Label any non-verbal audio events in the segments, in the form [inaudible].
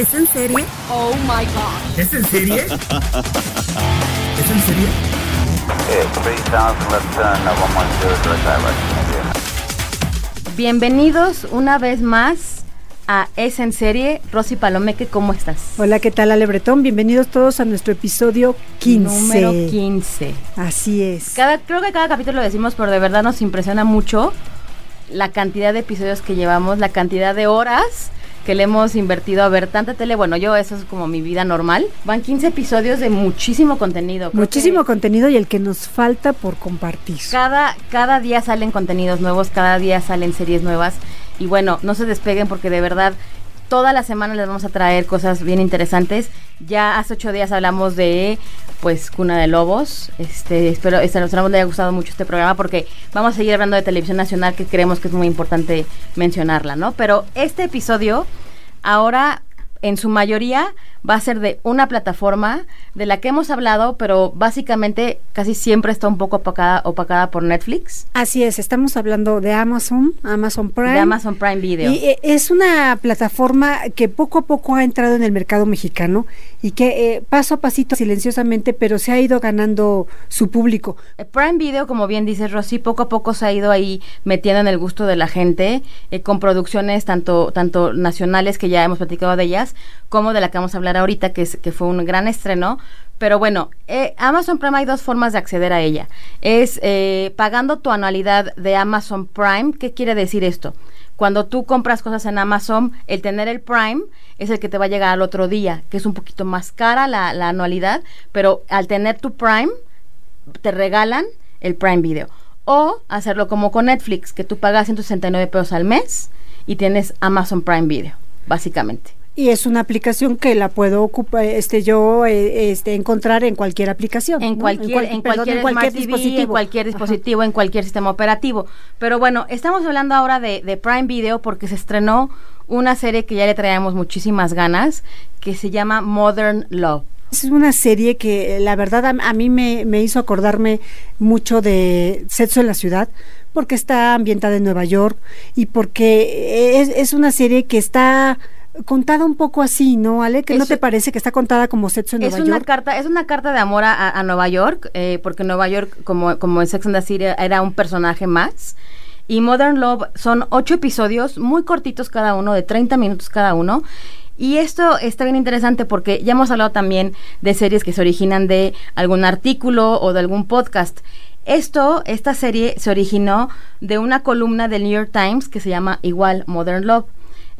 ¿Es en serie? Oh my god. ¿Es en serie? ¿Es en serie? Okay, 3000 left turn, 110 direct direct. Bienvenidos una vez más a Es en Serie. Rosy Palomeque, ¿cómo estás? Hola, ¿qué tal Ale Bretón? Bienvenidos todos a nuestro episodio 15. Número 15. Así es. Cada, creo que cada capítulo lo decimos, pero de verdad nos impresiona mucho la cantidad de episodios que llevamos, la cantidad de horas que le hemos invertido a ver tanta tele. Bueno, yo eso es como mi vida normal. Van 15 episodios de muchísimo contenido. Creo Muchísimo contenido y el que nos falta por compartir. Cada, cada día salen contenidos nuevos, cada día salen series nuevas. Y bueno, no se despeguen porque de verdad toda la semana les vamos a traer cosas bien interesantes. Ya hace ocho días hablamos de pues Cuna de Lobos. Este, espero, que les haya gustado mucho este programa porque vamos a seguir hablando de televisión nacional que creemos que es muy importante mencionarla, ¿no? Pero este episodio ahora en su mayoría va a ser de una plataforma de la que hemos hablado, pero básicamente casi siempre está un poco opacada, opacada por Netflix, Así es, estamos hablando de Amazon, Amazon Prime. de Amazon Prime Video. Y eh, es una plataforma que poco a poco ha entrado en el mercado mexicano y que eh, paso a pasito, silenciosamente, pero se ha ido ganando su público. Eh, Prime Video, como bien dice Rosy, poco a poco se ha ido ahí metiendo en el gusto de la gente, eh, con producciones tanto, tanto nacionales, que ya hemos platicado de ellas, como de la que vamos a hablar ahorita, que, es, que fue un gran estreno. Pero bueno, eh, Amazon Prime hay dos formas de acceder a ella. Es eh, pagando tu anualidad de Amazon Prime. ¿Qué quiere decir esto? Cuando tú compras cosas en Amazon, el tener el Prime es el que te va a llegar al otro día, que es un poquito más cara la, la anualidad, pero al tener tu Prime, te regalan el Prime Video. O hacerlo como con Netflix, que tú pagas 169 pesos al mes y tienes Amazon Prime Video, básicamente. Y es una aplicación que la puedo ocupar, este, yo eh, este, encontrar en cualquier aplicación. En ¿no? cualquier, cual- en perdón, cualquier, Smart TV, en cualquier Ajá. dispositivo, en cualquier sistema operativo. Pero bueno, estamos hablando ahora de, de Prime Video porque se estrenó una serie que ya le traíamos muchísimas ganas, que se llama Modern Love. Es una serie que eh, la verdad a, a mí me, me hizo acordarme mucho de Sexo en la Ciudad, porque está ambientada en Nueva York y porque es, es una serie que está contada un poco así, ¿no, Ale? ¿Que no Es- te parece que está contada como Sexo en Es Nueva una York? carta, es una carta de amor a, a- a Nueva York, eh, porque Nueva York, como, como en Sex and the City, era un personaje más. Y Modern Love son ocho episodios, muy cortitos cada uno, de 30 minutos cada uno. Y esto está bien interesante porque ya hemos hablado también de series que se originan de algún artículo o de algún podcast. Esto, esta serie se originó de una columna del New York Times que se llama igual Modern Love.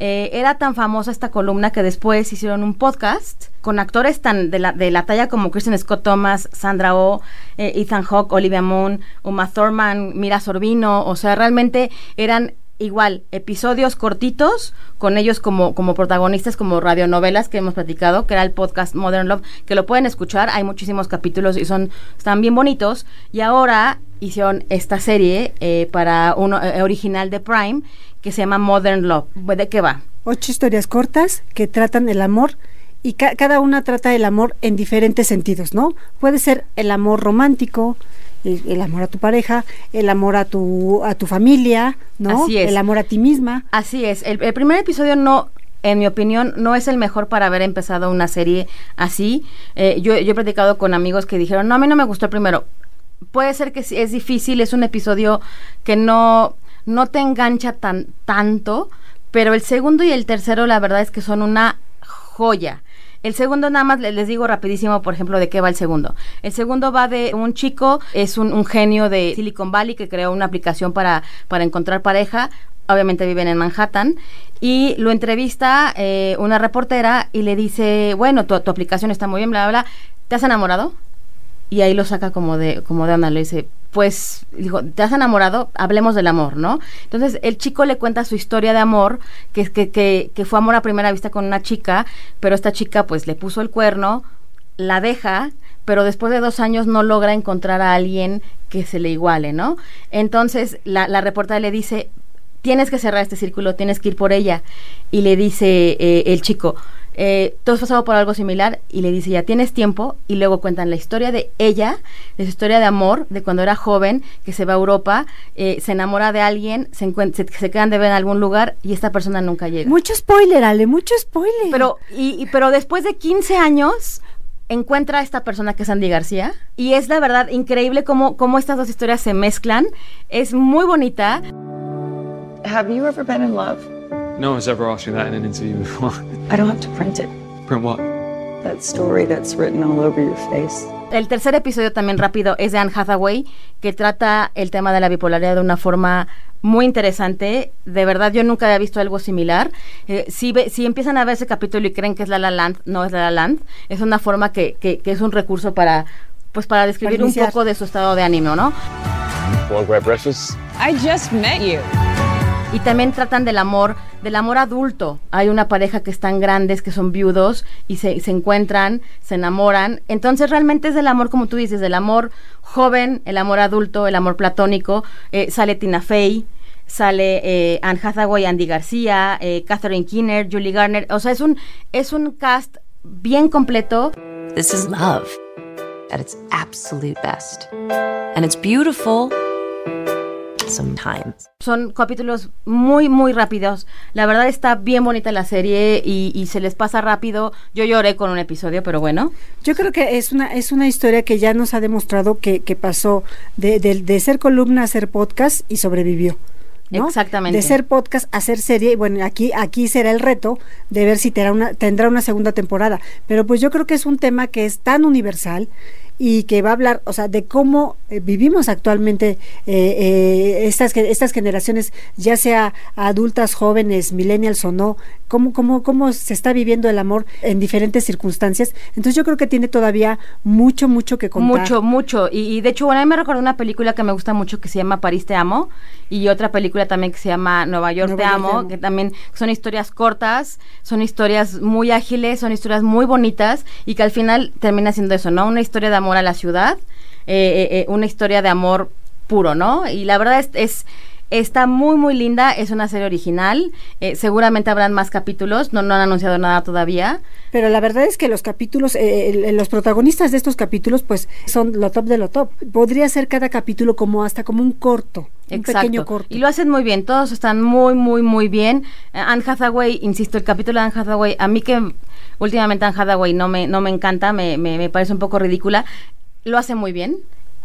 Eh, era tan famosa esta columna que después hicieron un podcast con actores tan de la, de la talla como Kristen Scott Thomas, Sandra Oh, eh, Ethan Hawke, Olivia Munn, Uma Thurman, Mira Sorbino, o sea, realmente eran igual episodios cortitos con ellos como, como protagonistas, como radionovelas que hemos platicado, que era el podcast Modern Love, que lo pueden escuchar, hay muchísimos capítulos y son, están bien bonitos, y ahora hicieron esta serie eh, para uno eh, original de Prime que se llama Modern Love. ¿De qué va? Ocho historias cortas que tratan el amor y ca- cada una trata el amor en diferentes sentidos, ¿no? Puede ser el amor romántico, el, el amor a tu pareja, el amor a tu a tu familia, ¿no? Así es. El amor a ti misma. Así es, el, el primer episodio no, en mi opinión, no es el mejor para haber empezado una serie así. Eh, yo, yo he platicado con amigos que dijeron, no, a mí no me gustó el primero. Puede ser que es difícil, es un episodio que no, no te engancha tan tanto, pero el segundo y el tercero la verdad es que son una joya. El segundo nada más le- les digo rapidísimo, por ejemplo, de qué va el segundo. El segundo va de un chico, es un, un genio de Silicon Valley que creó una aplicación para, para encontrar pareja. Obviamente viven en Manhattan. Y lo entrevista eh, una reportera y le dice, bueno, tu, tu aplicación está muy bien, bla, bla, bla. ¿Te has enamorado? Y ahí lo saca como de, como de onda, le dice, pues, dijo, ¿te has enamorado? Hablemos del amor, ¿no? Entonces, el chico le cuenta su historia de amor, que, que, que, que fue amor a primera vista con una chica, pero esta chica, pues, le puso el cuerno, la deja, pero después de dos años no logra encontrar a alguien que se le iguale, ¿no? Entonces, la, la reportera le dice, tienes que cerrar este círculo, tienes que ir por ella. Y le dice eh, el chico, eh, ¿tú has pasado por algo similar? Y le dice, ya tienes tiempo. Y luego cuentan la historia de ella, de su historia de amor, de cuando era joven, que se va a Europa, eh, se enamora de alguien, se, se, se quedan de ver en algún lugar y esta persona nunca llega. Mucho spoiler, Ale, mucho spoiler. Pero, y, y- pero después de 15 años encuentra a esta persona que es Andy García y es la verdad increíble cómo, cómo estas dos historias se mezclan. Es muy bonita. Have you ever been in love? No one's ever asked me that in an interview before. I don't have to print it. Print what? That story that's written all over your face. El tercer episodio también rápido es de Anne Hathaway, que trata el tema de la bipolaridad de una forma muy interesante. De verdad, yo nunca había visto algo similar. Eh, si, ve- si empiezan a ver ese capítulo y creen que es La La Land, no es La La Land. Es una forma que, que- que es un recurso para, pues, para describir un iniciar. poco de su estado de ánimo, ¿no? Want grab breakfast? I just met you. Y también tratan del amor, del amor adulto. Hay una pareja que están grandes, que son viudos y se, se encuentran, se enamoran. Entonces realmente es del amor, como tú dices, del amor joven, el amor adulto, el amor platónico. Eh, sale Tina Fey, sale eh, Anne Hathaway, Andy García, eh, Catherine Keener, Julie Garner. O sea, es un, es un cast bien completo. This is love at its absolute best. And it's beautiful sometimes. Son capítulos muy, muy rápidos. La verdad está bien bonita la serie y, y se les pasa rápido. Yo lloré con un episodio, pero bueno. Yo creo que es una es una historia que ya nos ha demostrado que, que pasó de, de- de ser columna a ser podcast y sobrevivió. ¿no? Exactamente. De ser podcast a ser serie, y bueno, aquí aquí será el reto de ver si tendrá una, tendrá una segunda temporada. Pero pues yo creo que es un tema que es tan universal y que va a hablar, o sea, de cómo eh, vivimos actualmente eh, eh, estas estas generaciones, ya sea adultas, jóvenes, millennials o no, cómo cómo cómo se está viviendo el amor en diferentes circunstancias. Entonces yo creo que tiene todavía mucho mucho que contar. Mucho, mucho. Y, y de hecho, bueno, a mí me recordó una película que me gusta mucho que se llama París te amo y otra película también que se llama Nueva York, Nueva te, York amo, te amo. que también son historias cortas, son historias muy ágiles, son historias muy bonitas y que al final termina siendo eso, ¿no? Una historia de amor a la ciudad, eh, eh, eh, una historia de amor puro, ¿no? Y la verdad es, es Está muy, muy linda, es una serie original, eh, seguramente habrán más capítulos, no, no han anunciado nada todavía. Pero la verdad es que los capítulos, eh, el- los protagonistas de estos capítulos, pues son lo top de lo top. Podría ser cada capítulo como hasta como un corto, un pequeño corto. Y lo hacen muy bien, todos están muy, muy, muy bien. Anne Hathaway, insisto, el capítulo de Anne Hathaway, a mí que últimamente Anne Hathaway no me, no me encanta, me, me, me parece un poco ridícula, lo hace muy bien.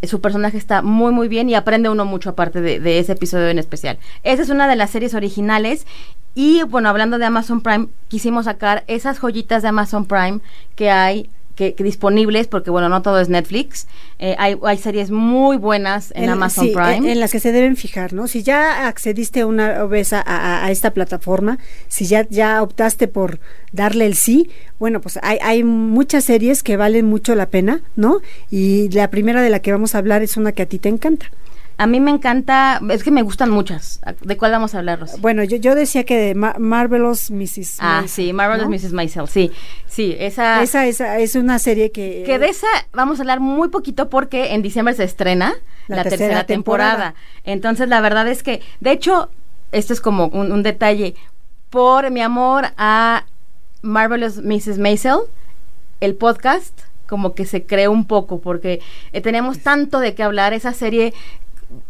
Eh, Su personaje está muy, muy bien y aprende uno mucho aparte de, de ese episodio en especial. Esa es una de las series originales. Y bueno, hablando de Amazon Prime, quisimos sacar esas joyitas de Amazon Prime que hay que, que disponibles, porque bueno, no todo es Netflix. Eh, hay, hay series muy buenas en, Amazon sí, Prime. En, en las que se deben fijar, ¿no? Si ya accediste una vez a, a- a esta plataforma, si ya, ya optaste por darle el sí, bueno, pues hay, hay muchas series que valen mucho la pena, ¿no? Y la primera de la que vamos a hablar es una que a ti te encanta. A mí me encanta, es que me gustan muchas. ¿De cuál vamos a hablar, Rosy? Bueno, yo, yo decía que de Ma- Marvelous Mrs. ah, Maisel, sí, Marvelous ¿no? Mrs. Maisel, sí. Sí, esa... Esa, esa es una serie que... Que de esa vamos a hablar muy poquito porque en diciembre se estrena La la, tercera tercera, temporada. temporada. Entonces, la verdad es que, de hecho, esto es como un, un detalle. Por mi amor a Marvelous Mrs. Maisel, el podcast como que se creó un poco porque eh, teníamos tanto de qué hablar. Esa serie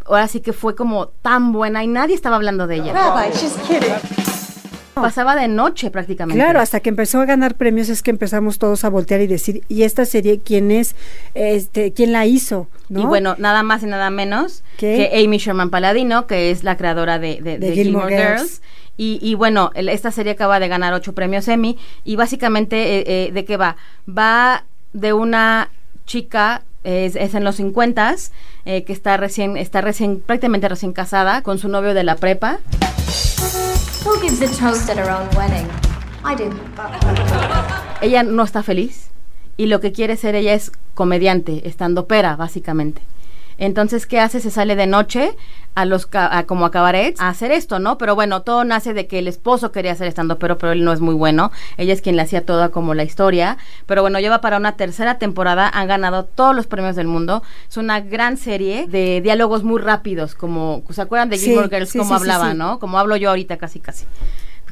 ahora sí que fue como tan buena y nadie estaba hablando de ella. Pasaba de noche prácticamente. Claro, hasta que empezó a ganar premios es que empezamos todos a voltear y decir, ¿y esta serie quién es? Este, ¿Quién la hizo? ¿no? Y bueno, nada más y nada menos ¿Qué? que Amy Sherman Paladino, que es la creadora de, de- De de Gilmore Gilmore, Girls. Girls. Y, y bueno, el- esta serie acaba de ganar ocho premios Emmy. Y básicamente, eh, eh, ¿de qué va? Va de una chica, es, es en los 50 que está recién, está recién, prácticamente recién casada con su novio de la prepa. Who gives a toast at her own wedding? I do. ella no está feliz y lo que quiere ser ella es comediante, estando pera, básicamente. Entonces, ¿qué hace? Se sale de noche a los ca- a, como a cabarets a hacer esto, ¿no? Pero bueno, todo nace de que el esposo quería hacer estando pero pero él no es muy bueno. Ella es quien le hacía toda como la historia. Pero bueno, lleva para una tercera temporada, han ganado todos los premios del mundo. Es una gran serie de diálogos muy rápidos, como ¿se acuerdan de Sí, Gilmore Girls sí, cómo sí, hablaban, sí. no? Como hablo yo ahorita casi casi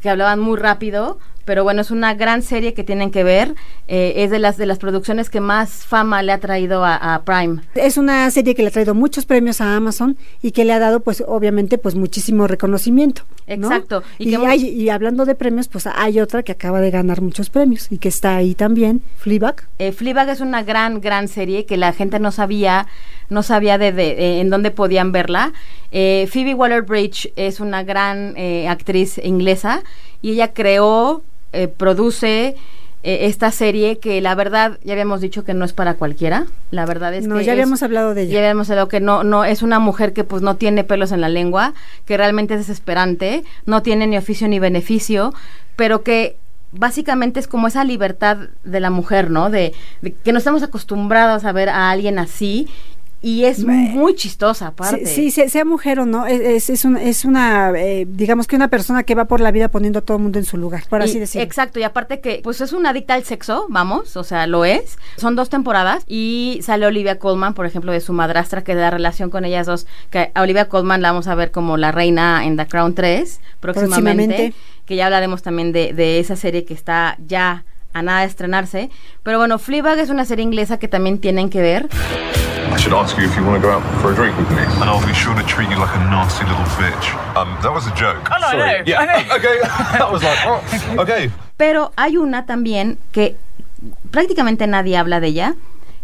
que hablaban muy rápido, pero bueno, es una gran serie que tienen que ver. eh, es de las de las producciones que más fama le ha traído a, a Prime. Es una serie que le ha traído muchos premios a Amazon y que le ha dado, pues, obviamente, pues, muchísimo reconocimiento. ¿no? Exacto, y Y, que mu- hay- y hablando de premios, pues, hay otra que acaba de ganar muchos premios y que está ahí también, Fleabag. Eh, Fleabag es una gran, gran serie que la gente no sabía, no sabía de, de- eh, en dónde podían verla. Eh, Phoebe Waller-Bridge es una gran eh, actriz inglesa y ella creó, eh, produce eh, esta serie que la verdad ya habíamos dicho que no es para cualquiera. La verdad es No, que ya es- habíamos hablado de ella. Ya habíamos hablado que no, no es una mujer que pues no tiene pelos en la lengua, que realmente es desesperante, no tiene ni oficio ni beneficio, pero que básicamente es como esa libertad de la mujer, ¿no? De, de que no estamos acostumbrados a ver a alguien así y es muy chistosa aparte. Sí, sí, sea, mujer o no, es, es, es un- es una, eh, digamos que una persona que va por la vida poniendo a todo el mundo en su lugar, por Y- así decirlo. Exacto, y aparte que pues es una adicta al sexo, vamos, o sea, lo es. Son dos temporadas y sale Olivia Colman, por ejemplo, de su madrastra, que da relación con ellas dos, que a Olivia Colman la vamos a ver como la reina en The Crown 3 próximamente, Próximamente. que ya hablaremos también de, de esa serie que está ya a nada de estrenarse. Pero bueno, Fleabag es una serie inglesa que también tienen que ver. I should ask you if you want to go out for a drink with me. And I'll be sure to treat you like a nasty little bitch. Um, that was a joke. Oh, no, Sorry. no. Yeah. okay. [laughs] that [laughs] was like, oh, okay. Pero hay una también que prácticamente nadie habla de ella,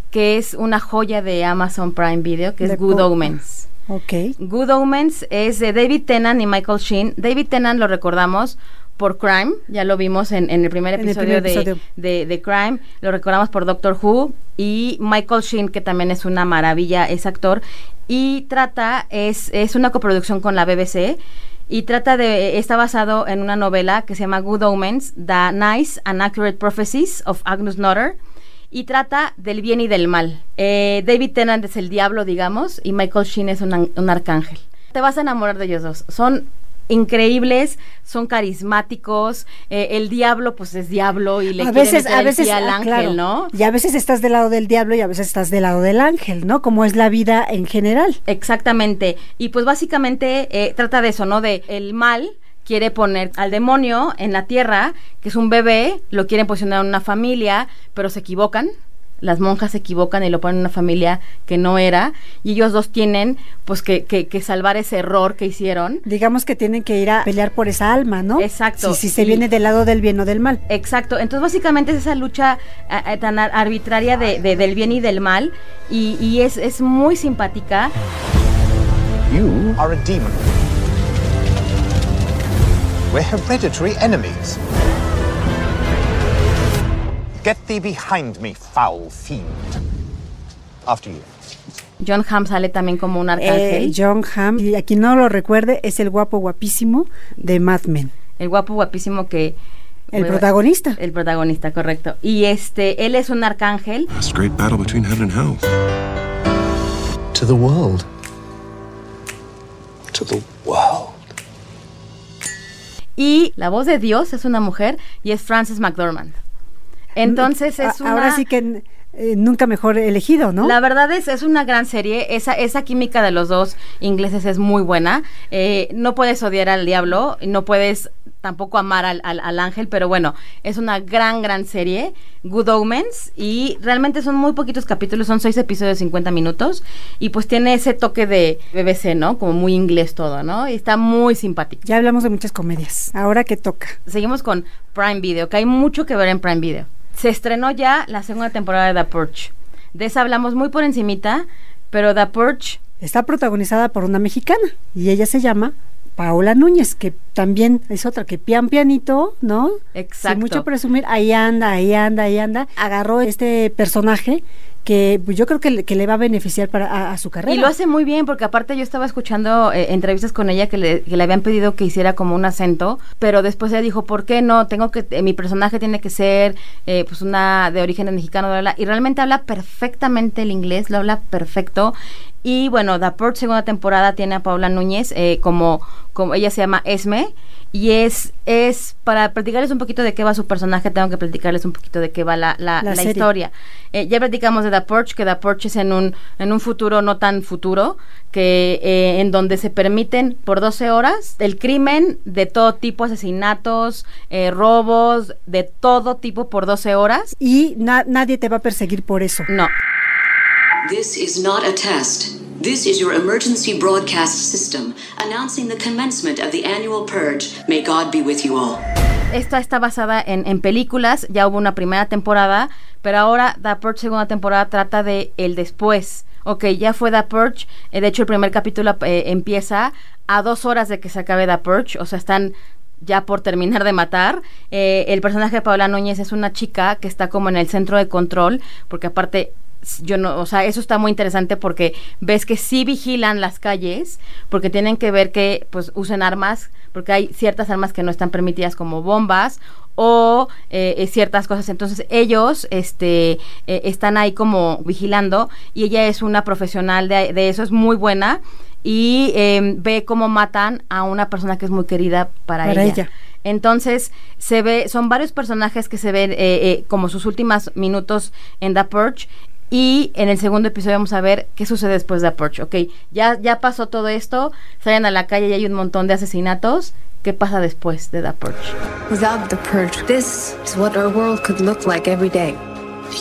que es una joya de Amazon Prime Video, que De es Good po- Omens. Ok. Good Omens es de David Tennant y Michael Sheen. David Tennant lo recordamos por Crime, ya lo vimos en, en el primer el episodio, primer de, episodio. de- de Crime, lo recordamos por Doctor Who y Michael Sheen, que también es una maravilla, es actor, y trata, es, es una coproducción con la BBC, y trata de, está basado en una novela que se llama Good Omens, The Nice and Accurate Prophecies of Agnes Nutter, y trata del bien y del mal. Eh, David Tennant es el diablo, digamos, y Michael Sheen es un, un arcángel. Te vas a enamorar de ellos dos. Son increíbles, son carismáticos. eh, el diablo, pues es diablo y le a veces, a veces, al ah, ángel, claro. ¿no? Y a veces estás del lado del diablo y a veces estás del lado del ángel, ¿no? Como es la vida en general. Exactamente. Y pues básicamente eh, trata de eso, ¿no? De el mal quiere poner al demonio en la tierra, que es un bebé, lo quieren posicionar en una familia, pero se equivocan. Las monjas se equivocan y lo ponen en una familia que no era. Y ellos dos tienen, pues, que, que, que salvar ese error que hicieron. Digamos que tienen que ir a pelear por esa alma, ¿no? Exacto. Si, si se Y- viene del lado del bien o del mal. Exacto, entonces básicamente es esa lucha a- a- tan ar- arbitraria de, de- del bien y del mal y, y es, es muy simpática. You are a demon. We're hereditary enemies. Get thee behind me, foul fiend. After you. John Hamm sale también como un Eh, arcángel. John Hamm, y a quien no lo recuerde, es el guapo guapísimo de Mad Men. el guapo guapísimo que... El protagonista. El protagonista, correcto. Y este, él es un arcángel. It's a great battle between heaven and hell. To the world. To the world. Y la voz de Dios es una mujer y es Frances McDormand. Entonces es una... Ahora sí que eh, nunca mejor elegido, ¿no? La verdad es, es una gran serie. Esa, esa química de los dos ingleses es muy buena. Eh, no puedes odiar al diablo, no puedes tampoco amar al, al- al ángel, pero bueno, es una gran, gran serie. Good Omens. Y realmente son muy poquitos capítulos, son seis episodios de 50 minutos. Y pues tiene ese toque de BBC, ¿no? Como muy inglés todo, ¿no? Y está muy simpático. Ya hablamos de muchas comedias. Ahora que toca. Seguimos con Prime Video, que hay mucho que ver en Prime Video. Se estrenó ya la segunda temporada de The Purge. De esa hablamos muy por encimita, pero The Purge Está protagonizada por una mexicana y ella se llama Paola Núñez, que también es otra que pian pianito, ¿no? Exacto. Sin mucho presumir, ahí anda, ahí anda, ahí anda. Agarró este personaje que pues, yo creo que, le- que le va a beneficiar para a, a su carrera. Y lo hace muy bien, porque aparte yo estaba escuchando eh, entrevistas con ella que le, que le habían pedido que hiciera como un acento, pero después ella dijo, ¿por qué no? Tengo que, eh, mi personaje tiene que ser eh, pues una de origen mexicano, bla, bla. y realmente habla perfectamente el inglés, lo habla perfecto. Y bueno, The Purge segunda temporada tiene a Paula Núñez eh, como, como ella se llama Esme y es es para platicarles un poquito de qué va su personaje tengo que platicarles un poquito de qué va la, la, La la serie. historia eh, ya platicamos de The Purge, que The Purge es en un, en un futuro no tan futuro, que eh, en donde se permiten por 12 horas el crimen de todo tipo, asesinatos, eh, robos, de todo tipo por 12 horas. Y na- nadie te va a perseguir por eso. No. This is not a test. This is your emergency broadcast system announcing the commencement of the annual purge. May God be with you all. Esta está basada en, en películas, ya hubo una primera temporada, pero ahora The Purge segunda temporada trata de el después. Ok, ya fue The Purge, eh, de hecho el primer capítulo eh, empieza a dos horas de que se acabe The Purge, o sea, están ya por terminar de matar. Eh, el personaje de Paola Núñez es una chica que está como en el centro de control, porque aparte yo no, o sea, eso está muy interesante porque ves que sí vigilan las calles, porque tienen que ver que pues usen armas, porque hay ciertas armas que no están permitidas como bombas o eh, eh, ciertas cosas. Entonces ellos este, eh, están ahí como vigilando y ella es una profesional de, de eso, es muy buena y eh, ve cómo matan a una persona que es muy querida para, Para ella. ella. Entonces, se ve, son varios personajes que se ven eh, eh, como sus últimos minutos en The Purge. Y en el segundo episodio vamos a ver qué sucede después de Purge. Ok, ya, ya pasó todo esto, salen a la calle y hay un montón de asesinatos. ¿Qué pasa después de The Purge? Without the purge, this is what our world could look like every day.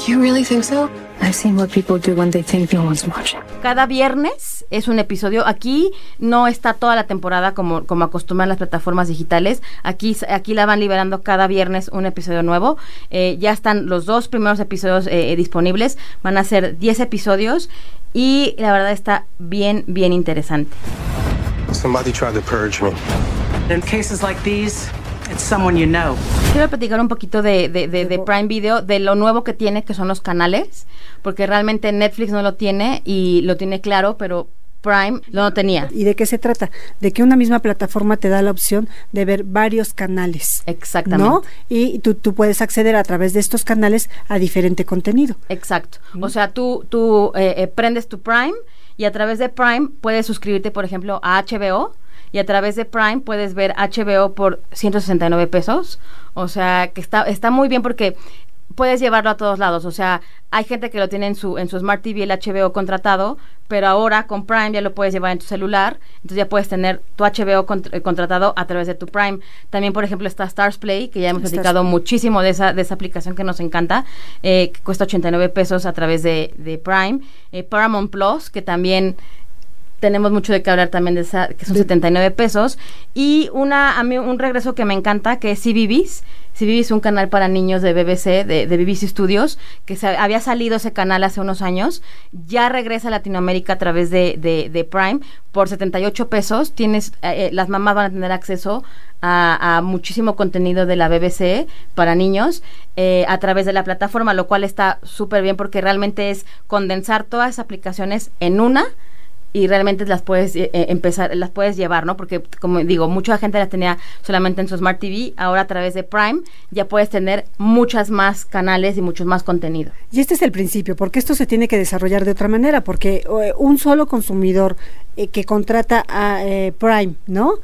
You really think so? I've seen what people do when they think no one's watching. Cada viernes es un episodio. Aquí no está toda la temporada como, como acostumbran las plataformas digitales. Aquí, aquí la van liberando cada viernes un episodio nuevo. Eh, ya están los dos primeros episodios eh, eh, disponibles. Van a ser 10 episodios y la verdad está bien, bien interesante. Somebody tried to purge me. In cases like these, it's someone you know. Quiero platicar un poquito de, de, de- de Prime Video, de lo nuevo que tiene, que son los canales, porque realmente Netflix no lo tiene y lo tiene claro, pero Prime no lo tenía. ¿Y de qué se trata? De que una misma plataforma te da la opción de ver varios canales. Exactamente. ¿No? Y tú, tú puedes acceder a través de estos canales a diferente contenido. Exacto. O sea, tú, tú eh, eh, prendes tu Prime y a través de Prime puedes suscribirte, por ejemplo, a HBO y a través de Prime puedes ver HBO por 169 pesos. O sea, que está, está muy bien porque puedes llevarlo a todos lados. O sea, hay gente que lo tiene en su, en su Smart TV el HBO contratado, pero ahora con Prime ya lo puedes llevar en tu celular. Entonces ya puedes tener tu HBO eh, contratado a través de tu Prime. También, por ejemplo, está Stars Play, que ya hemos Stars platicado Play. muchísimo de esa, de esa aplicación que nos encanta, eh, que cuesta 89 pesos a través de, de Prime. Eh, Paramount Plus, que también tenemos mucho de qué hablar también de esa, que son 79 pesos. Y una, a mí un regreso que me encanta, que es CBBS. CBBS es un canal para niños de BBC, de, de BBC Studios, que se, había salido ese canal hace unos años. Ya regresa a Latinoamérica a través de, de, de Prime por 78 pesos. Tienes, eh, eh, las mamás van a tener acceso a, a muchísimo contenido de la BBC para niños eh, a través de la plataforma, lo cual está súper bien porque realmente es condensar todas esas aplicaciones en una y realmente las puedes eh, eh, empezar, las puedes llevar, ¿no? Porque como digo, mucha gente las tenía solamente en su Smart TV, ahora a través de Prime ya puedes tener muchas más canales y muchos más contenido. Y este es el principio, porque esto se tiene que desarrollar de otra manera, porque eh, un solo consumidor eh, que contrata a eh, Prime, ¿no?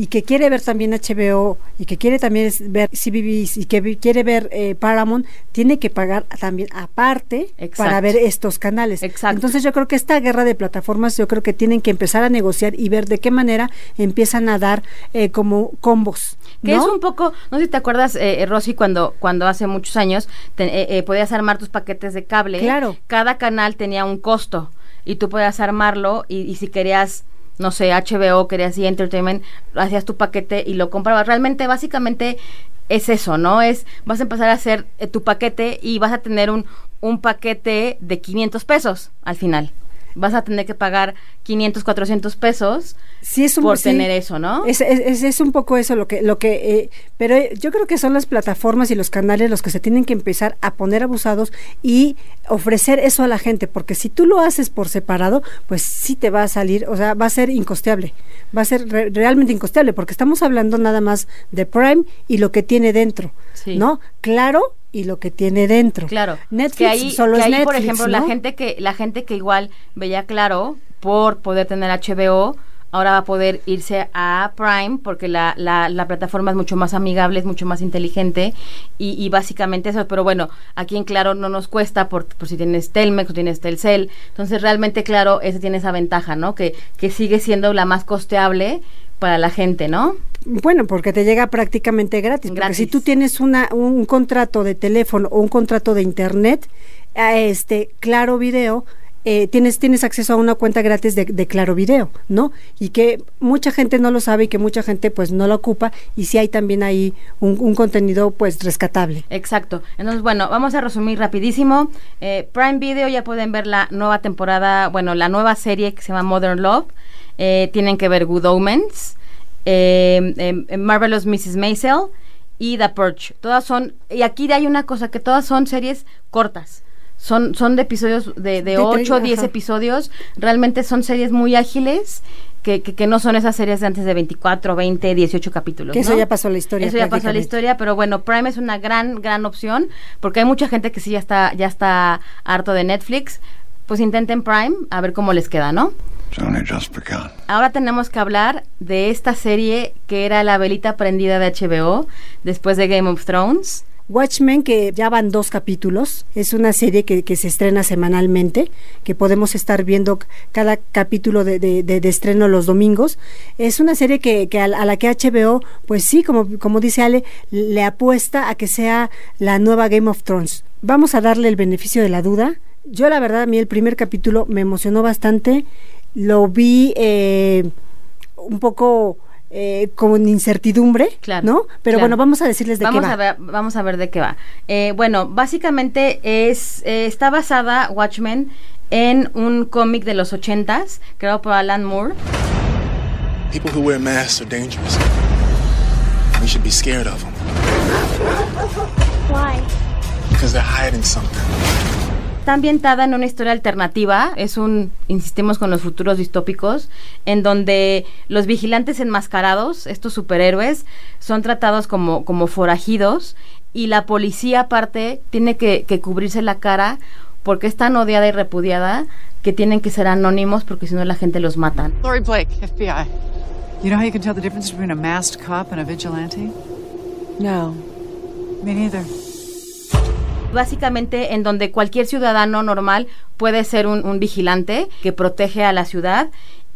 Y que quiere ver también HBO y que quiere también ver CBBS y que quiere ver eh, Paramount, tiene que pagar también aparte para Exacto. ver estos canales. Entonces yo creo que esta guerra de plataformas, yo creo que tienen que empezar a negociar y ver de qué manera empiezan a dar eh, como combos. Que es un poco, no sé si te acuerdas, eh, eh, Rosy, cuando, cuando hace muchos años te- eh, eh, podías armar tus paquetes de cable. Claro. Cada canal tenía un costo y tú podías armarlo y, y si querías, no sé, HBO, querías E! Entertainment, hacías tu paquete y lo comprabas. Realmente, básicamente es eso, ¿no? Es, vas a empezar a hacer eh, tu paquete y vas a tener un, un paquete de 500 pesos al final. Vas a tener que pagar 500, 400 pesos sí, es un, por sí, tener eso, ¿no? Es, es, es, un poco eso lo que, lo que, eh, pero yo creo que son las plataformas y los canales los que se tienen que empezar a poner abusados y ofrecer eso a la gente, porque si tú lo haces por separado, pues sí te va a salir, o sea, va a ser incosteable, va a ser re realmente incosteable, porque estamos hablando nada más de Prime y lo que tiene dentro, sí. ¿no? Claro, y lo que tiene dentro. Claro. Netflix que ahí, solo que es ahí, Netflix, por ejemplo, ¿no? la gente que la gente que igual veía claro por poder tener HBO ahora va a poder irse a Prime porque la, la, la, plataforma es mucho más amigable, es mucho más inteligente y, y, básicamente eso, pero bueno, aquí en Claro no nos cuesta por, por si tienes Telmex o tienes Telcel, entonces realmente Claro, ese tiene esa ventaja, ¿no? Que, que sigue siendo la más costeable para la gente, ¿no? Bueno, porque te llega prácticamente gratis, gratis. Porque si tú tienes una, un contrato de teléfono o un contrato de internet, a este Claro Video, eh, tienes, tienes acceso a una cuenta gratis de, de, Claro Video, ¿no? Y que mucha gente no lo sabe y que mucha gente pues no lo ocupa y sí hay también ahí un, un contenido pues rescatable. Exacto. Entonces, bueno, vamos a resumir rapidísimo. Eh, Prime Video ya pueden ver la nueva temporada, bueno, la nueva serie que se llama Modern Love. Eh, tienen que ver Good Omens, Marvelous Mrs. Maisel y The Purge. Todas son, y aquí hay una cosa, que todas son series cortas son, son de episodios de, de 8 o 10 episodios. Realmente son series muy ágiles. Que, que, que, no son esas series de antes de 24, 20, 18 capítulos. Que ¿no? eso ya pasó la historia. Eso ya pasó la historia, pero bueno, Prime es una gran, gran opción, porque hay mucha gente que sí ya está, ya está harto de Netflix. Pues intenten Prime, a ver cómo les queda, ¿no? Ahora tenemos que hablar de esta serie que era la velita prendida de HBO después de Game of Thrones. Watchmen, que ya van dos capítulos, es una serie que, que, se estrena semanalmente, que podemos estar viendo cada capítulo de, de, de, estreno los domingos. Es una serie que, que a, a, la que HBO, pues sí, como, como dice Ale, le apuesta a que sea la nueva Game of Thrones. Vamos a darle el beneficio de la duda. Yo la verdad, a mí el primer capítulo me emocionó bastante, lo vi eh, un poco eh, con incertidumbre, claro, ¿no? Pero claro. bueno, vamos a decirles de vamos qué va. A ver, vamos a ver de qué va. Eh, bueno, básicamente es eh, está basada Watchmen en un cómic de los ochentas creado por Alan Moore. People who wear masks are dangerous. We should be scared of them. Why? Because they're hiding something está ambientada en una historia alternativa, es un, insistimos con los futuros distópicos, en donde los vigilantes enmascarados, estos superhéroes, son tratados como, como forajidos y la policía aparte tiene que, que cubrirse la cara porque es tan odiada y repudiada que tienen que ser anónimos porque si no la gente los matan. Lori Blake, FBI. You know how you can tell the difference between a masked cop and a vigilante? No. Me neither básicamente en donde cualquier ciudadano normal puede ser un, un, vigilante que protege a la ciudad.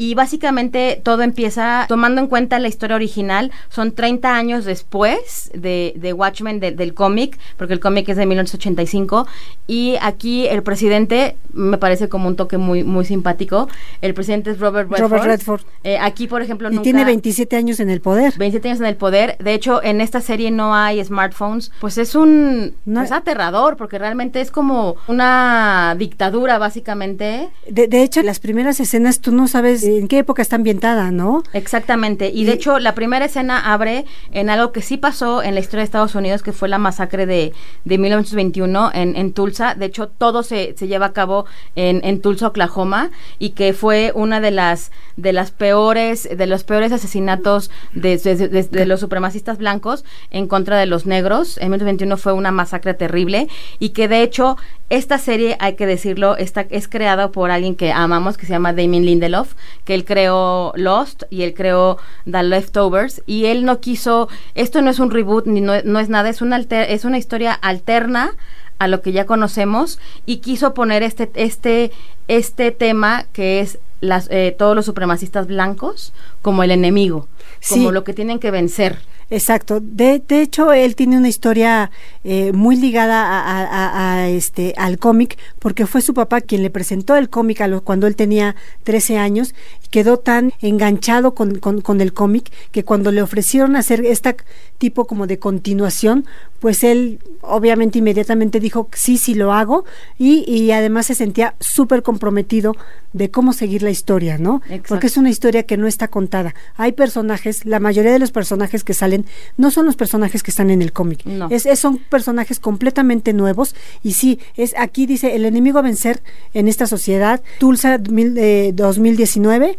Y básicamente todo empieza tomando en cuenta la historia original. Son 30 años después de, de Watchmen, de, del cómic, porque el cómic es de 1985. Y aquí el presidente me parece como un toque muy, muy simpático. El presidente es Robert Redford. Robert Redford. Eh, aquí, por ejemplo, y tiene 27 años en el poder. 27 años en el poder. De hecho, en esta serie no hay smartphones. Pues es un. No, es aterrador, porque realmente es como una dictadura, básicamente. De, de hecho, las primeras escenas tú no sabes en qué época está ambientada, ¿no? Exactamente. Y, y, de hecho, la primera escena abre en algo que sí pasó en la historia de Estados Unidos, que fue la masacre de, de 1921 en, en Tulsa. De hecho, todo se, se lleva a cabo en, en, Tulsa, Oklahoma, y que fue una de las de las peores, de los peores asesinatos de, de, de, de los supremacistas blancos en contra de los negros. En 1921 fue una masacre terrible y que de hecho esta serie, hay que decirlo, está, es creada por alguien que amamos, que se llama Damien Lindelof, que él creó Lost y él creó The Leftovers y él no quiso, esto no es un reboot ni no, no es nada, es una, alter, es una historia alterna a lo que ya conocemos y quiso poner este, este, este tema que es las, eh, todos los supremacistas blancos como el enemigo, como lo que tienen que vencer. Exacto. De, de, hecho, él tiene una historia eh, muy ligada a, a, a, este al cómic, porque fue su papá quien le presentó el cómic cuando él tenía 13 años, quedó tan enganchado con, con, con el cómic que cuando le ofrecieron hacer esta tipo como de continuación, pues él obviamente inmediatamente dijo sí, sí lo hago y, y además se sentía súper comprometido de cómo seguir la historia, ¿no? Exacto. Porque es una historia que no está contada. Hay personajes, la mayoría de los personajes que salen no son los personajes que están en el cómic. No. Es, es- son personajes completamente nuevos y sí, es aquí dice el enemigo a vencer en esta sociedad, Tulsa mil- eh, 2019,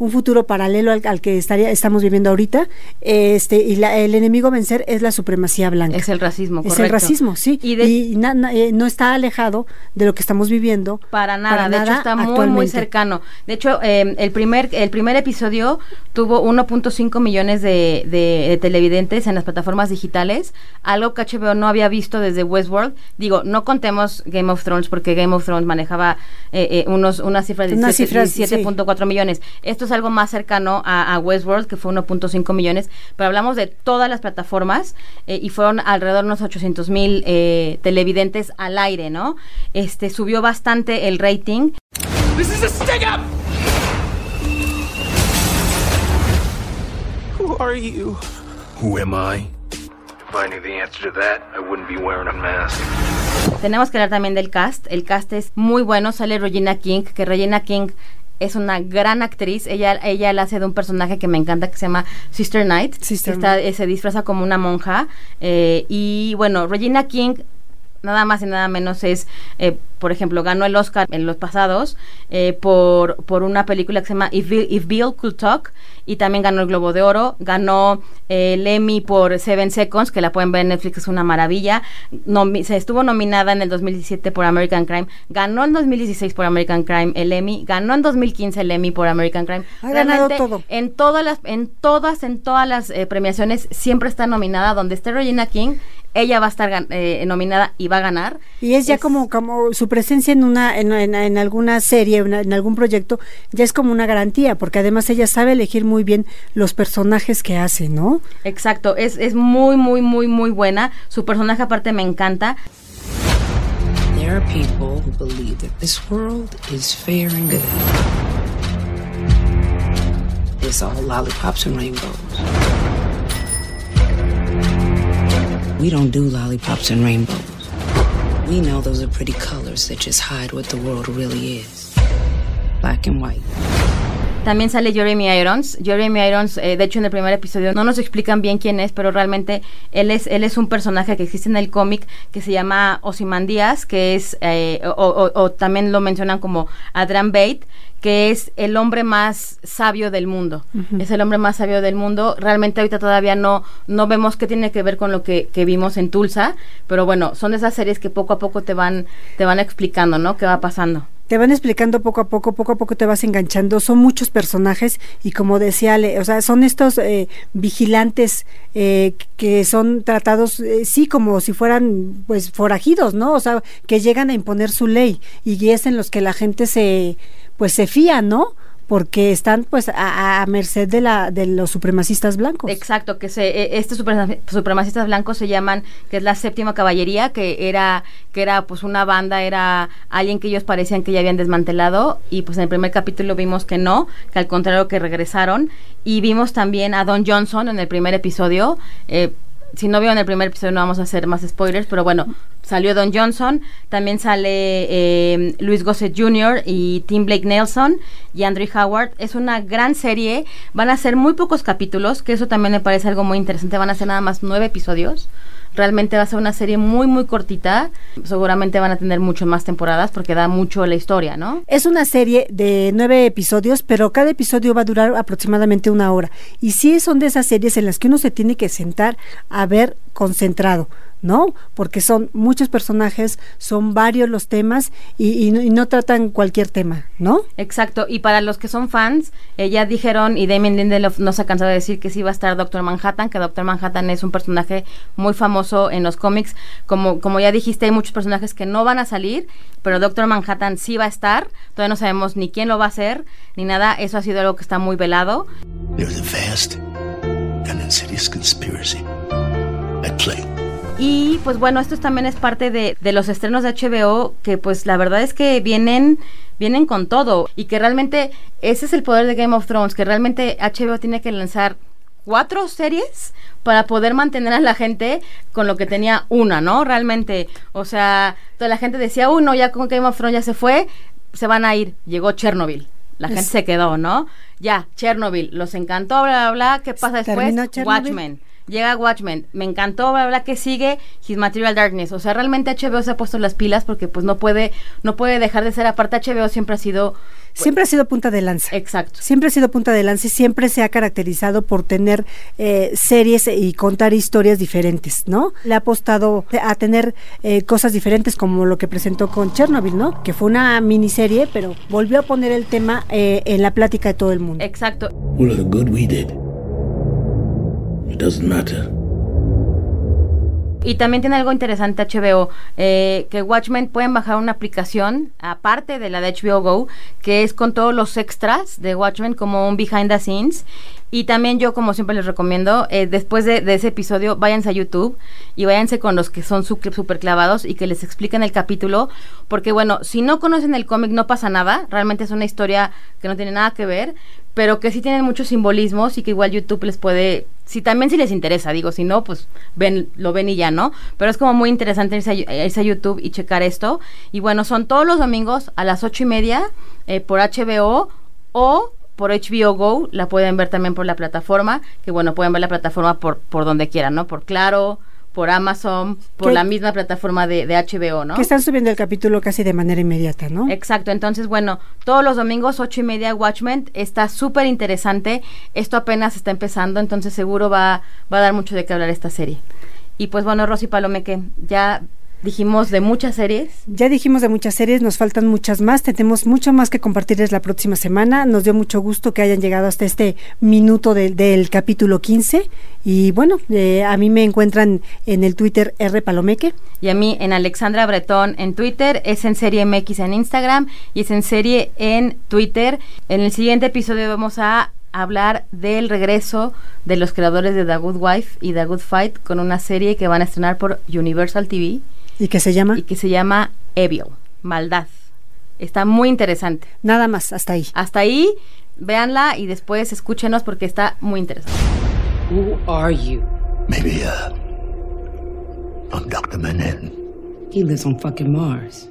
un futuro paralelo al, al que estaría, estamos viviendo ahorita, este y la- el enemigo a vencer es la supremacía blanca. Es el racismo, Es el correcto. racismo, sí. Y na- na- eh, no está alejado de lo que estamos viviendo. Para nada, Para de hecho está muy muy cercano. De hecho, eh, el primer el primer episodio tuvo 1.5 millones de, de- de televidentes en las plataformas digitales, algo que HBO no había visto desde Westworld. Digo, no contemos Game of Thrones porque Game of Thrones manejaba eh, eh, unos unas cifras de Unas 17 cifras, sí. 17.4 millones. Esto es algo más cercano a, a Westworld que fue 1.5 millones, pero hablamos de todas las plataformas eh, y fueron alrededor de unos 800 mil eh, televidentes al aire, ¿no? Este subió bastante el rating. This is a stick up! Who are you? Who am I? If I knew the answer to that, I wouldn't be wearing a mask. Tenemos que hablar también del cast. El cast es muy bueno. Sale Regina King, que Regina King es una gran actriz. Ella, ella la hace de un personaje que me encanta que se llama Sister Knight. Sister Está- se disfraza como una monja. eh, y bueno, Regina King nada más y nada menos es, eh, por ejemplo, ganó el Oscar en los pasados eh, por, por una película que se llama If Bill, If Bill Could Talk y también ganó el Globo de Oro, ganó eh, el Emmy por Seven Seconds, que la pueden ver en Netflix, es una maravilla, Nomi- se estuvo nominada en el 2017 por American Crime, ganó en 2016 por American Crime el Emmy, ganó en 2015 el Emmy por American Crime. Ha ganado todo. En todas las, en todas, en todas las eh, premiaciones siempre está nominada, donde esté Regina King, ella va a estar eh, nominada y va a ganar. Y es ya como, como su presencia en una en, en- en alguna serie, en, en algún proyecto, ya es como una garantía, porque además ella sabe elegir muy bien los personajes que hace, ¿no? Exacto, es, es muy, muy, muy, muy buena. Su personaje aparte me encanta. There are people who believe that this world is fair and good. It's all lollipops and rainbows. We don't do lollipops and rainbows. We know those are pretty colors that just hide what the world really is black and white. También sale Jeremy Irons. Jeremy Irons, eh, de hecho, en el primer episodio no nos explican bien quién es, pero realmente él es, él es un personaje que existe en el cómic que se llama Ozymandias, que es, eh, o, o- o también lo mencionan como Adrian Bate, que es el hombre más sabio del mundo. Es el hombre más sabio del mundo. Realmente ahorita todavía no, no vemos qué tiene que ver con lo que, que vimos en Tulsa, pero bueno, son de esas series que poco a poco te van, te van explicando, ¿no? ¿Qué va pasando? Te van explicando poco a poco, poco a poco te vas enganchando. Son muchos personajes y como decía Ale, o sea, son estos eh, vigilantes eh, que son tratados, eh, sí, como si fueran, pues, forajidos, ¿no? O sea, que llegan a imponer su ley y es en los que la gente se, pues, se fía, ¿no? Porque están, pues, a, merced de la de los supremacistas blancos. Exacto, que se, suprema- supremacistas blancos se llaman, que es la séptima caballería, que era, que era pues una banda, era alguien que ellos parecían que ya habían desmantelado, y pues en el primer capítulo vimos que no, que al contrario que regresaron, y vimos también a Don Johnson en el primer episodio, eh, si no vieron el primer episodio no vamos a hacer más spoilers, pero bueno, salió Don Johnson, también sale eh, Luis Gossett Jr. y Tim Blake Nelson y Andrew Howard. Es una gran serie, van a ser muy pocos capítulos, que eso también me parece algo muy interesante, van a ser nada más nueve episodios. Realmente va a ser una serie muy, muy cortita. Seguramente van a tener mucho más temporadas porque da mucho la historia, ¿no? Es una serie de nueve episodios, pero cada episodio va a durar aproximadamente una hora. Y sí son de esas series en las que uno se tiene que sentar a ver concentrado, ¿no? Porque son muchos personajes, son varios los temas y, y no, y no tratan cualquier tema, ¿no? Exacto, y para los que son fans, eh, ya dijeron, y Damien Lindelof no se ha cansado de decir que sí va a estar Doctor Manhattan, que Doctor Manhattan es un personaje muy famoso en los cómics. Como, como ya dijiste, hay muchos personajes que no van a salir, pero Doctor Manhattan sí va a estar. Todavía no sabemos ni quién lo va a hacer, ni nada. Eso ha sido algo que está muy velado. There's a vast and insidious conspiracy at play. Y pues bueno, esto también es parte de, de los estrenos de HBO que pues la verdad es que vienen vienen con todo y que realmente ese es el poder de Game of Thrones, que realmente HBO tiene que lanzar cuatro series para poder mantener a la gente con lo que tenía una, ¿no? Realmente, o sea, toda la gente decía, uno, ya con Game of Thrones ya se fue, se van a ir. Llegó Chernobyl. La gente se quedó, ¿no? Ya, Chernobyl, los encantó, bla, bla, bla. ¿Qué pasa después? Watchmen. Llega Watchmen, me encantó, bla, bla, que sigue His Material Darkness. O sea, realmente HBO se ha puesto las pilas porque pues no puede, no puede dejar de ser, aparte HBO siempre ha sido siempre ha sido punta de lanza. Exacto. Siempre ha sido punta de lanza y siempre se ha caracterizado por tener eh, series y contar historias diferentes, ¿no? Le ha apostado a tener eh, cosas diferentes como lo que presentó con Chernobyl, ¿no? Que fue una miniserie, pero volvió a poner el tema eh, en la plática de todo el mundo. Exacto. Well, the good we did. It doesn't matter. Y también tiene algo interesante HBO, eh, que Watchmen pueden bajar una aplicación, aparte de la de HBO Go, que es con todos los extras de Watchmen, como un behind the scenes. Y también yo, como siempre les recomiendo, eh, después de, ese episodio, váyanse a YouTube y váyanse con los que son súper clavados y que les expliquen el capítulo. Porque bueno, si no conocen el cómic no pasa nada, realmente es una historia que no tiene nada que ver, pero que sí tienen muchos simbolismos y que igual YouTube les puede, si también si les interesa, digo, si no, pues ven, lo ven y ya, ¿no? Pero es como muy interesante irse a, YouTube y checar esto. Y bueno, son todos los domingos a las ocho y media eh, por HBO o por HBO Go, la pueden ver también por la plataforma, que bueno, pueden ver la plataforma por, por donde quieran, ¿no? Por Claro, por Amazon, por la misma plataforma de, de, HBO, ¿no? Que están subiendo el capítulo casi de manera inmediata, ¿no? Exacto, entonces bueno, todos los domingos, ocho y media, Watchmen, está súper interesante, esto apenas está empezando, entonces seguro va, va a dar mucho de qué hablar esta serie. Y pues bueno, Rosy Palomeque, ya Dijimos de muchas series. Ya dijimos de muchas series, nos faltan muchas más, tenemos mucho más que compartirles la próxima semana. Nos dio mucho gusto que hayan llegado hasta este minuto del capítulo 15. Y bueno, eh, a mí me encuentran en el Twitter R Palomeque. Y a mí en Alexandra Bretón en Twitter, es en serie MX en Instagram y es en serie en Twitter. En el siguiente episodio vamos a hablar del regreso de los creadores de The Good Wife y The Good Fight con una serie que van a estrenar por Universal TV ¿Y qué se llama? Y que se llama Evil, maldad. Está muy interesante. Nada más, hasta ahí. Hasta ahí, véanla y después escúchenos porque está muy interesante. Who are you? Maybe, uh, I'm Dr. Manhattan. He lives on fucking Mars.